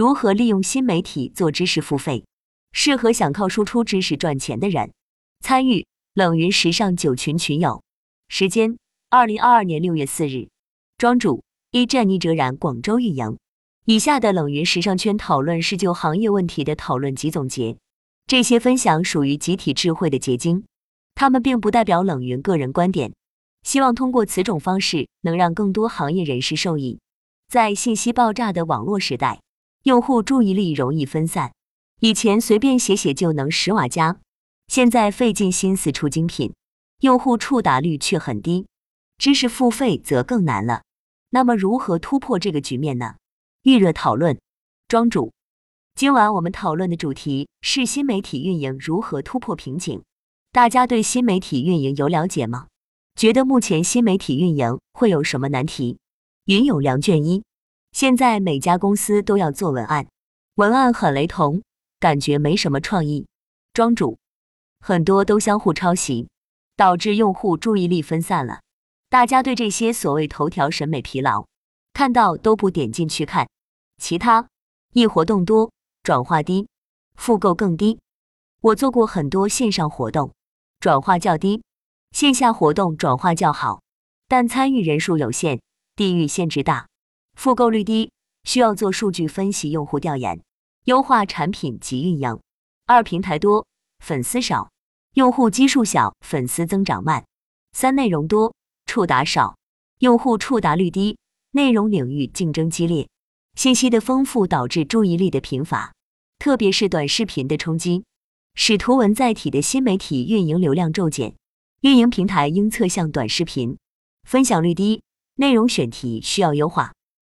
如何利用新媒体做知识付费，适合想靠输出知识赚钱的人。参与冷云时尚九群群友，时间：二零二二年六月四日。庄主：一战逆哲然，广州运营。以下的冷云时尚圈讨论是就行业问题的讨论及总结，这些分享属于集体智慧的结晶，他们并不代表冷云个人观点。希望通过此种方式，能让更多行业人士受益。在信息爆炸的网络时代。用户注意力容易分散，以前随便写写就能十瓦加，现在费尽心思出精品，用户触达率却很低，知识付费则更难了。那么如何突破这个局面呢？预热讨论，庄主，今晚我们讨论的主题是新媒体运营如何突破瓶颈。大家对新媒体运营有了解吗？觉得目前新媒体运营会有什么难题？云有良卷一。现在每家公司都要做文案，文案很雷同，感觉没什么创意。庄主，很多都相互抄袭，导致用户注意力分散了。大家对这些所谓头条审美疲劳，看到都不点进去看。其他一活动多，转化低，复购更低。我做过很多线上活动，转化较低；线下活动转化较好，但参与人数有限，地域限制大。复购率低，需要做数据分析、用户调研，优化产品及运营。二平台多，粉丝少，用户基数小，粉丝增长慢。三内容多，触达少，用户触达率低，内容领域竞争激烈，信息的丰富导致注意力的贫乏，特别是短视频的冲击，使图文载体的新媒体运营流量骤减。运营平台应侧向短视频，分享率低，内容选题需要优化。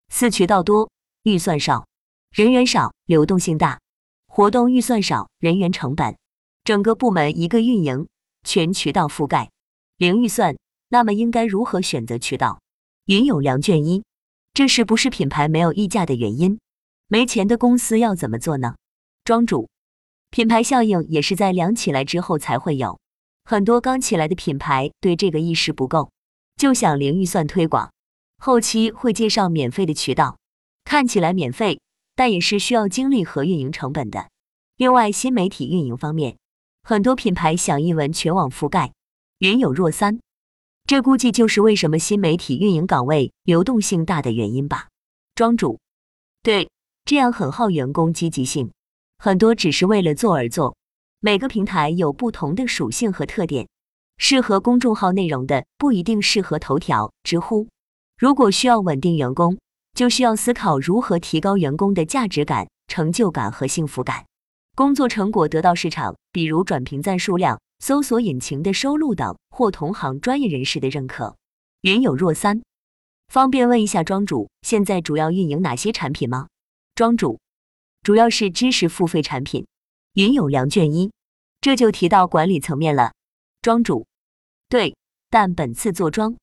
四渠道多，预算少，人员少，流动性大，活动预算少，人员成本，整个部门一个运营，全渠道覆盖，零预算，那么应该如何选择渠道？云有良卷一，这是不是品牌没有溢价的原因？没钱的公司要怎么做呢？庄主，品牌效应也是在凉起来之后才会有，很多刚起来的品牌对这个意识不够，就想零预算推广。后期会介绍免费的渠道，看起来免费，但也是需要精力和运营成本的。另外，新媒体运营方面，很多品牌想一文全网覆盖，云有若三，这估计就是为什么新媒体运营岗位流动性大的原因吧。庄主，对，这样很耗员工积极性，很多只是为了做而做。每个平台有不同的属性和特点，适合公众号内容的不一定适合头条、知乎。如果需要稳定员工，就需要思考如何提高员工的价值感、成就感和幸福感，工作成果得到市场，比如转评赞数量、搜索引擎的收录等，或同行专业人士的认可。云有若三，方便问一下庄主，现在主要运营哪些产品吗？庄主，主要是知识付费产品。云有良卷一，这就提到管理层面了。庄主，对，但本次做庄。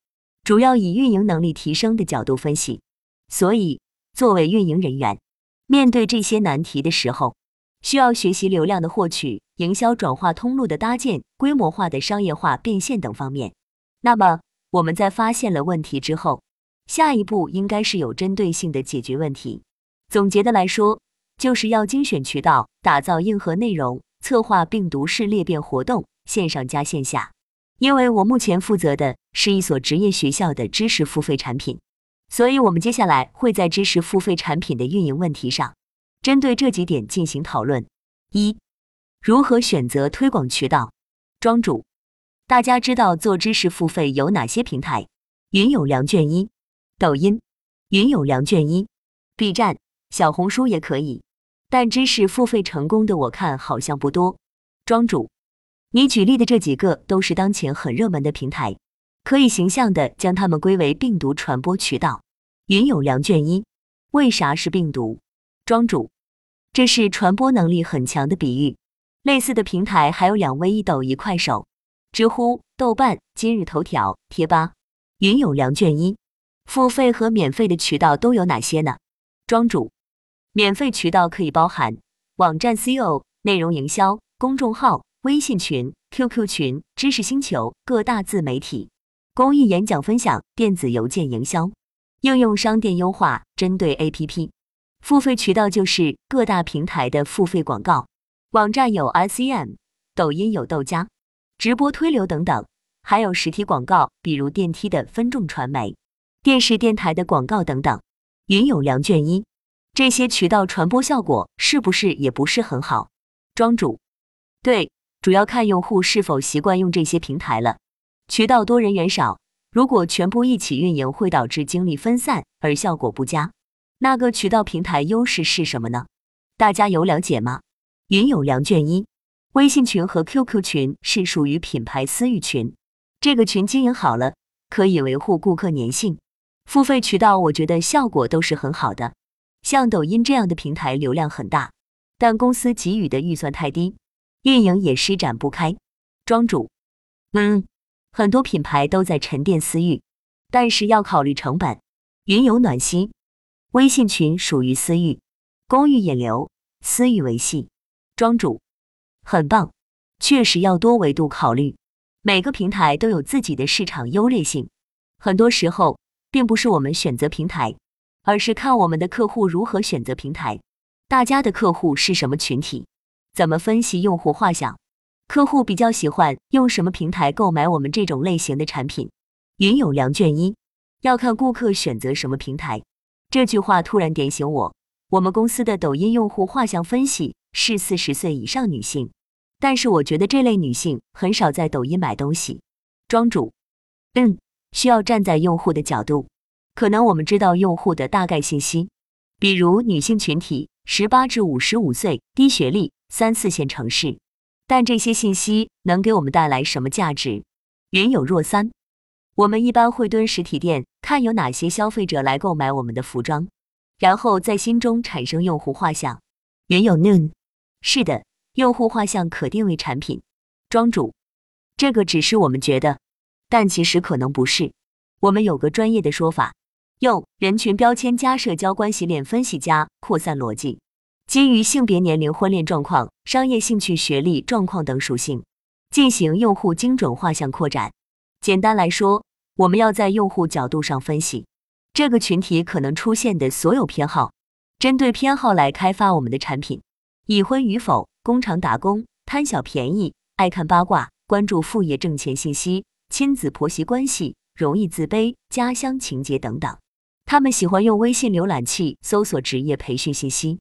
主要以运营能力提升的角度分析，所以作为运营人员，面对这些难题的时候，需要学习流量的获取、营销转化通路的搭建、规模化的商业化变现等方面。那么我们在发现了问题之后，下一步应该是有针对性的解决问题。总结的来说，就是要精选渠道，打造硬核内容，策划病毒式裂变活动，线上加线下。因为我目前负责的是一所职业学校的知识付费产品，所以我们接下来会在知识付费产品的运营问题上，针对这几点进行讨论。一、如何选择推广渠道？庄主，大家知道做知识付费有哪些平台？云有良卷一、抖音、云有良卷一、B 站、小红书也可以，但知识付费成功的我看好像不多。庄主。你举例的这几个都是当前很热门的平台，可以形象的将它们归为病毒传播渠道。云有良卷一，为啥是病毒？庄主，这是传播能力很强的比喻。类似的平台还有两微一抖一快手、知乎、豆瓣、今日头条、贴吧。云有良卷一，付费和免费的渠道都有哪些呢？庄主，免费渠道可以包含网站 SEO、内容营销、公众号。微信群、QQ 群、知识星球、各大自媒体、公益演讲分享、电子邮件营销、应用商店优化、针对 APP、付费渠道就是各大平台的付费广告，网站有 SEM，抖音有豆家，直播推流等等，还有实体广告，比如电梯的分众传媒、电视电台的广告等等。云有良卷一，这些渠道传播效果是不是也不是很好？庄主，对，主要看用户是否习惯用这些平台了。渠道多人员少，如果全部一起运营，会导致精力分散而效果不佳。那个渠道平台优势是什么呢？大家有了解吗？云有良卷一，微信群和 QQ 群是属于品牌私域群，这个群经营好了，可以维护顾客粘性。付费渠道我觉得效果都是很好的，像抖音这样的平台流量很大，但公司给予的预算太低，运营也施展不开。庄主，嗯，很多品牌都在沉淀私域，但是要考虑成本。云游暖心，微信群属于私域，公域引流，私域维系。庄主，很棒，确实要多维度考虑，每个平台都有自己的市场优劣性，很多时候。并不是我们选择平台，而是看我们的客户如何选择平台。大家的客户是什么群体？怎么分析用户画像？客户比较喜欢用什么平台购买我们这种类型的产品？云有良卷一，要看顾客选择什么平台。这句话突然点醒我，我们公司的抖音用户画像分析是四十岁以上女性，但是我觉得这类女性很少在抖音买东西。庄主，嗯。需要站在用户的角度，可能我们知道用户的大概信息，比如女性群体，十八至五十五岁，低学历，三四线城市。但这些信息能给我们带来什么价值？云有若三，我们一般会蹲实体店，看有哪些消费者来购买我们的服装，然后在心中产生用户画像。云有 noon，是的，用户画像可定位产品。庄主，这个只是我们觉得。但其实可能不是，我们有个专业的说法，用人群标签加社交关系链分析加扩散逻辑，基于性别、年龄、婚恋状况、商业兴趣、学历状况等属性，进行用户精准画像扩展。简单来说，我们要在用户角度上分析这个群体可能出现的所有偏好，针对偏好来开发我们的产品。已婚与否、工厂打工、贪小便宜、爱看八卦、关注副业挣钱信息。亲子婆媳关系容易自卑、家乡情节等等，他们喜欢用微信浏览器搜索职业培训信息，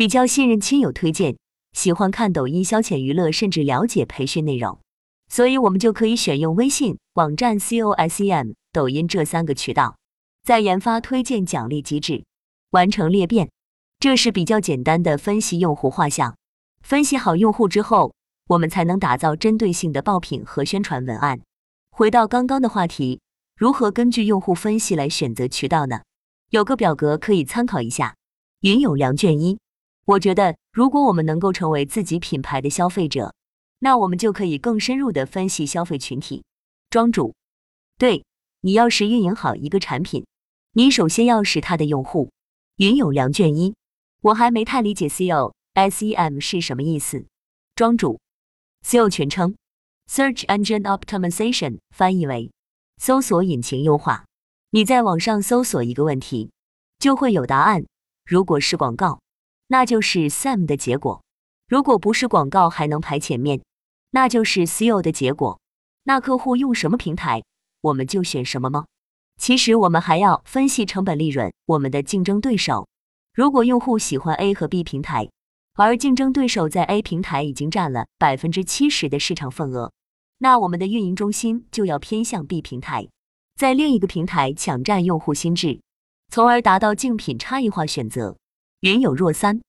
比较信任亲友推荐，喜欢看抖音消遣娱乐，甚至了解培训内容。所以，我们就可以选用微信、网站、COSEM、抖音这三个渠道，在研发推荐奖励机制，完成裂变。这是比较简单的分析用户画像。分析好用户之后，我们才能打造针对性的爆品和宣传文案。回到刚刚的话题，如何根据用户分析来选择渠道呢？有个表格可以参考一下。云有良卷一，我觉得如果我们能够成为自己品牌的消费者，那我们就可以更深入的分析消费群体。庄主，对你要是运营好一个产品，你首先要是它的用户。云有良卷一，我还没太理解 SEO SEM 是什么意思。庄主，SEO 全称。Search Engine Optimization 翻译为搜索引擎优化。你在网上搜索一个问题，就会有答案。如果是广告，那就是 SEM 的结果；如果不是广告，还能排前面，那就是 SEO 的结果。那客户用什么平台，我们就选什么吗？其实我们还要分析成本利润，我们的竞争对手。如果用户喜欢 A 和 B 平台，而竞争对手在 A 平台已经占了百分之七十的市场份额。那我们的运营中心就要偏向 B 平台，在另一个平台抢占用户心智，从而达到竞品差异化选择。云有若三，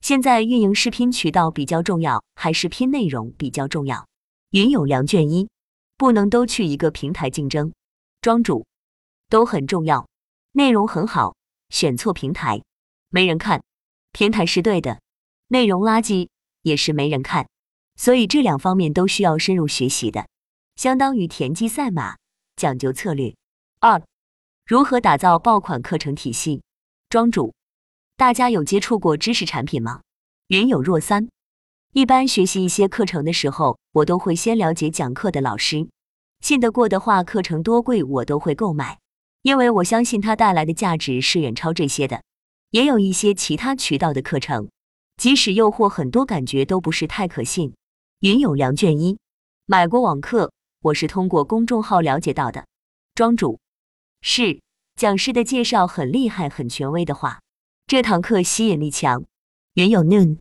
现在运营视频渠道比较重要，还是拼内容比较重要？云有良卷一，不能都去一个平台竞争。庄主，都很重要，内容很好，选错平台没人看，平台是对的，内容垃圾也是没人看。所以这两方面都需要深入学习的，相当于田忌赛马，讲究策略。二，如何打造爆款课程体系？庄主，大家有接触过知识产品吗？云有若三，一般学习一些课程的时候，我都会先了解讲课的老师，信得过的话，课程多贵我都会购买，因为我相信它带来的价值是远超这些的。也有一些其他渠道的课程，即使诱惑很多，感觉都不是太可信。云有良卷一，买过网课，我是通过公众号了解到的。庄主是讲师的介绍很厉害，很权威的话，这堂课吸引力强。云有 noon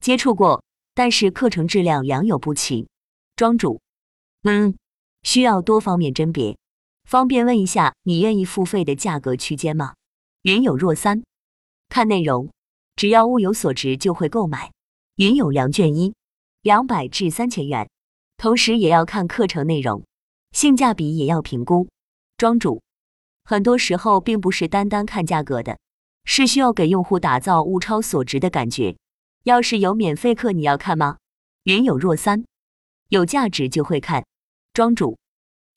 接触过，但是课程质量良莠不齐。庄主，嗯，需要多方面甄别，方便问一下，你愿意付费的价格区间吗？云有若三，看内容，只要物有所值就会购买。云有良卷一，两百至三千元，同时也要看课程内容，性价比也要评估。庄主，很多时候并不是单单看价格的。是需要给用户打造物超所值的感觉。要是有免费课，你要看吗？云有若三，有价值就会看。庄主，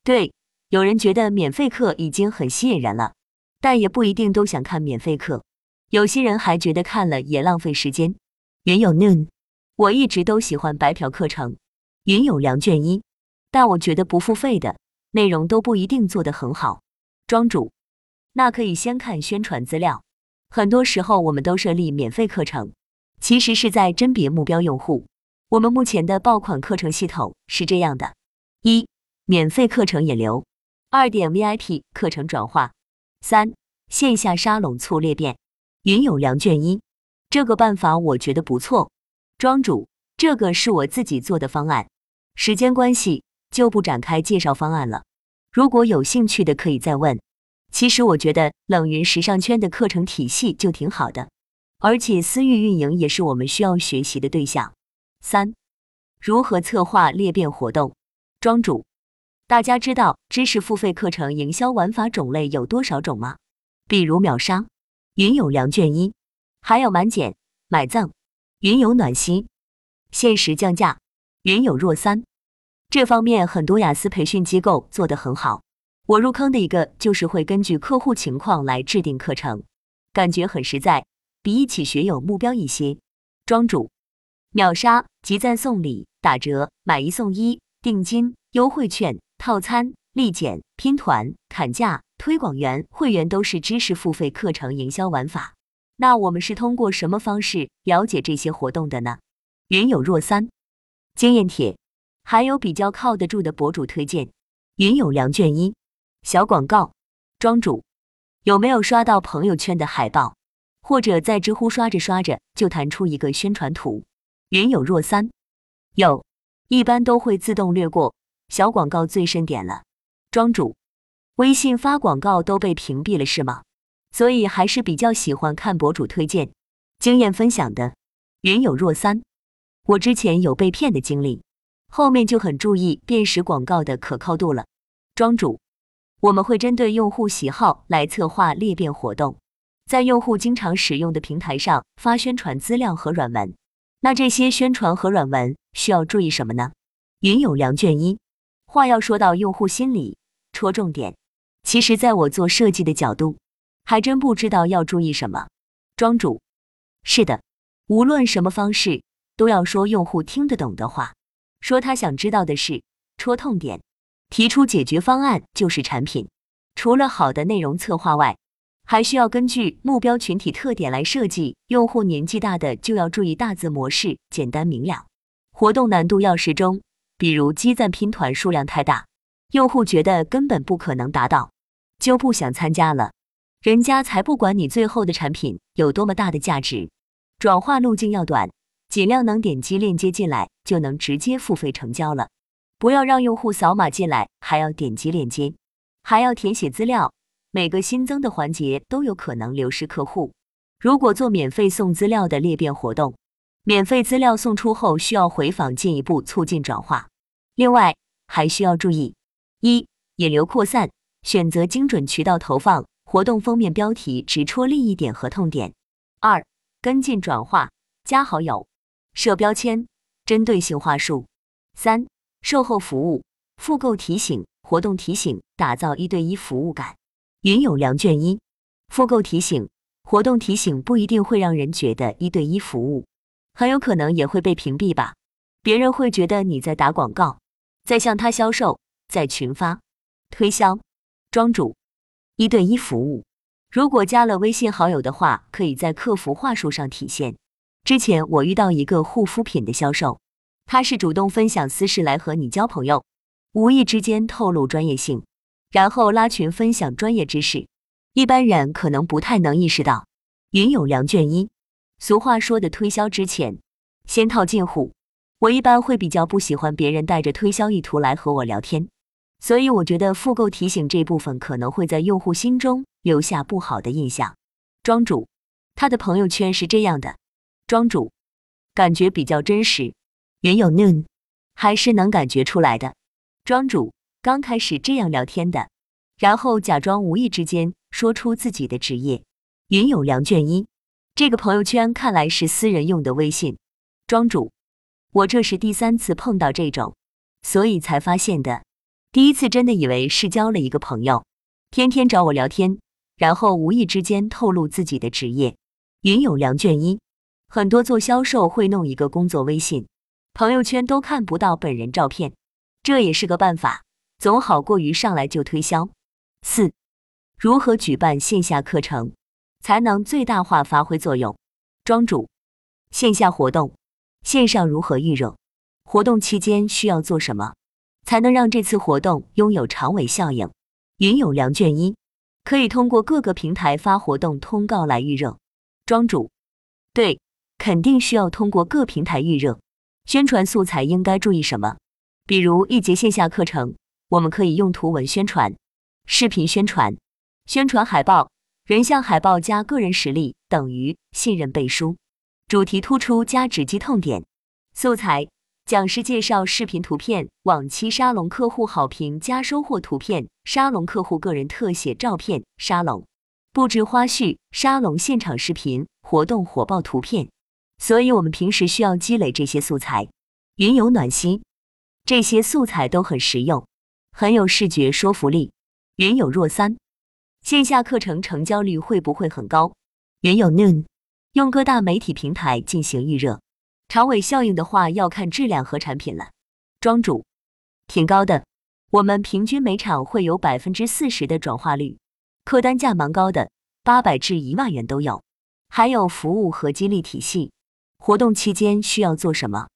对，有人觉得免费课已经很吸引人了，但也不一定都想看免费课。有些人还觉得看了也浪费时间。云有 noon，我一直都喜欢白嫖课程。云有良卷一，但我觉得不付费的内容都不一定做得很好。庄主，那可以先看宣传资料。很多时候，我们都设立免费课程，其实是在甄别目标用户。我们目前的爆款课程系统是这样的：一、免费课程引流；二点 VIP 课程转化；三、线下沙龙促裂变。云有良卷一，这个办法我觉得不错。庄主，这个是我自己做的方案，时间关系就不展开介绍方案了。如果有兴趣的，可以再问。其实我觉得冷云时尚圈的课程体系就挺好的，而且私域运营也是我们需要学习的对象。三、如何策划裂变活动？庄主，大家知道知识付费课程营销玩法种类有多少种吗？比如秒杀、云有良卷一，还有满减、买赠、云有暖心、限时降价、云有若三。这方面很多雅思培训机构做得很好。我入坑的一个就是会根据客户情况来制定课程，感觉很实在，比一起学有目标一些。庄主，秒杀、集赞送礼、打折、买一送一、定金、优惠券、套餐、立减、拼团、砍价、推广员、会员都是知识付费课程营销玩法。那我们是通过什么方式了解这些活动的呢？云有若三，经验帖，还有比较靠得住的博主推荐。云有良卷一。小广告，庄主有没有刷到朋友圈的海报，或者在知乎刷着刷着就弹出一个宣传图？云有若三，有，一般都会自动略过。小广告最深点了。庄主，微信发广告都被屏蔽了是吗？所以还是比较喜欢看博主推荐、经验分享的。云有若三，我之前有被骗的经历，后面就很注意辨识广告的可靠度了。庄主。我们会针对用户喜好来策划裂变活动，在用户经常使用的平台上发宣传资料和软文。那这些宣传和软文需要注意什么呢？云有良卷一，话要说到用户心里，戳重点。其实，在我做设计的角度，还真不知道要注意什么。庄主，是的，无论什么方式，都要说用户听得懂的话，说他想知道的事，戳痛点。提出解决方案就是产品。除了好的内容策划外，还需要根据目标群体特点来设计。用户年纪大的就要注意大字模式，简单明了。活动难度要适中，比如积赞拼团数量太大，用户觉得根本不可能达到，就不想参加了。人家才不管你最后的产品有多么大的价值。转化路径要短，尽量能点击链接进来就能直接付费成交了。不要让用户扫码进来，还要点击链接，还要填写资料，每个新增的环节都有可能流失客户。如果做免费送资料的裂变活动，免费资料送出后需要回访，进一步促进转化。另外还需要注意：一、引流扩散，选择精准渠道投放，活动封面标题直戳利益点和痛点；二、跟进转化，加好友，设标签，针对性话术；三。售后服务、复购提醒、活动提醒，打造一对一服务感。云有良卷一，复购提醒、活动提醒不一定会让人觉得一对一服务，很有可能也会被屏蔽吧。别人会觉得你在打广告，在向他销售，在群发推销。庄主，一对一服务如果加了微信好友的话，可以在客服话术上体现。之前我遇到一个护肤品的销售，他是主动分享私事来和你交朋友，无意之间透露专业性，然后拉群分享专业知识。一般人可能不太能意识到。云有良卷一，俗话说的推销之前先套近乎。我一般会比较不喜欢别人带着推销意图来和我聊天，所以我觉得复购提醒这部分可能会在用户心中留下不好的印象。庄主，他的朋友圈是这样的。庄主，感觉比较真实。云有 noon，还是能感觉出来的。庄主，刚开始这样聊天的，然后假装无意之间说出自己的职业。云有良卷一，这个朋友圈看来是私人用的微信。庄主。我这是第三次碰到这种，所以才发现的。第一次真的以为是交了一个朋友，天天找我聊天，然后无意之间透露自己的职业。云有良卷一，很多做销售会弄一个工作微信，朋友圈都看不到本人照片，这也是个办法，总好过于上来就推销。四，如何举办线下课程才能最大化发挥作用？庄主，线下活动。线上如何预热？活动期间需要做什么，才能让这次活动拥有长尾效应？云有良卷一，可以通过各个平台发活动通告来预热。庄主，对，肯定需要通过各平台预热。宣传素材应该注意什么？比如一节线下课程，我们可以用图文宣传、视频宣传、宣传海报、人像海报加个人实力等于信任背书。主题突出加直击痛点，素材讲师介绍视频图片，往期沙龙客户好评加收获图片，沙龙客户个人特写照片，沙龙布置花絮，沙龙现场视频，活动火爆图片。所以，我们平时需要积累这些素材。云有暖心，这些素材都很实用，很有视觉说服力。云有若三，线下课程成交率会不会很高？云有 noon。用各大媒体平台进行预热，长尾效应的话要看质量和产品了。庄主，挺高的，我们平均每场会有百分之四十的转化率，客单价蛮高的，八百至一万元都有。还有服务和激励体系，活动期间需要做什么，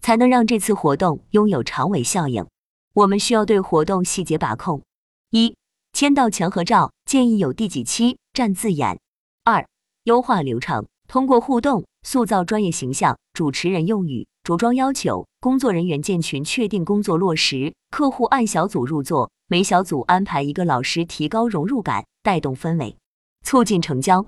才能让这次活动拥有长尾效应？我们需要对活动细节把控：一、签到墙合照，建议有第几期站字眼；二、优化流程。通过互动塑造专业形象，主持人用语、着装要求，工作人员建群确定工作落实，客户按小组入座，每小组安排一个老师，提高融入感，带动氛围，促进成交。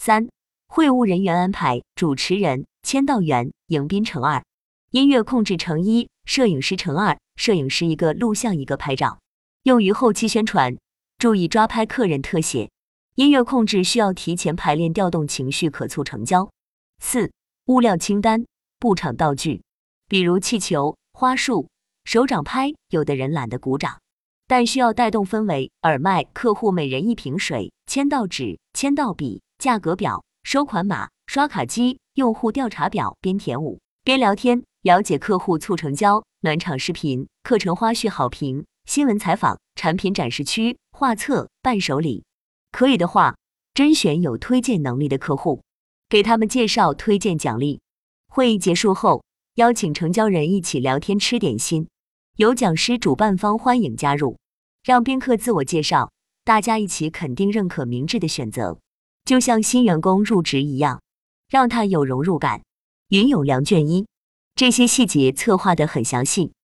三、会务人员安排主持人、签到员、迎宾乘二，音乐控制乘一，摄影师乘二，摄影师一个，录像一个，拍照，用于后期宣传，注意抓拍客人特写。音乐控制需要提前排练，调动情绪，可促成交。四、物料清单、布场道具，比如气球、花束、手掌拍。有的人懒得鼓掌，但需要带动氛围。耳麦，客户每人一瓶水，签到纸、签到笔、价格表、收款码、刷卡机、用户调查表。边填五边聊天，了解客户，促成交。暖场视频、课程花絮好评、新闻采访、产品展示区、画册、伴手礼。可以的话，甄选有推荐能力的客户，给他们介绍推荐奖励。会议结束后，邀请成交人一起聊天吃点心，有讲师主办方欢迎加入，让宾客自我介绍，大家一起肯定认可明智的选择，就像新员工入职一样，让他有融入感。云有良卷一，这些细节策划的很详细。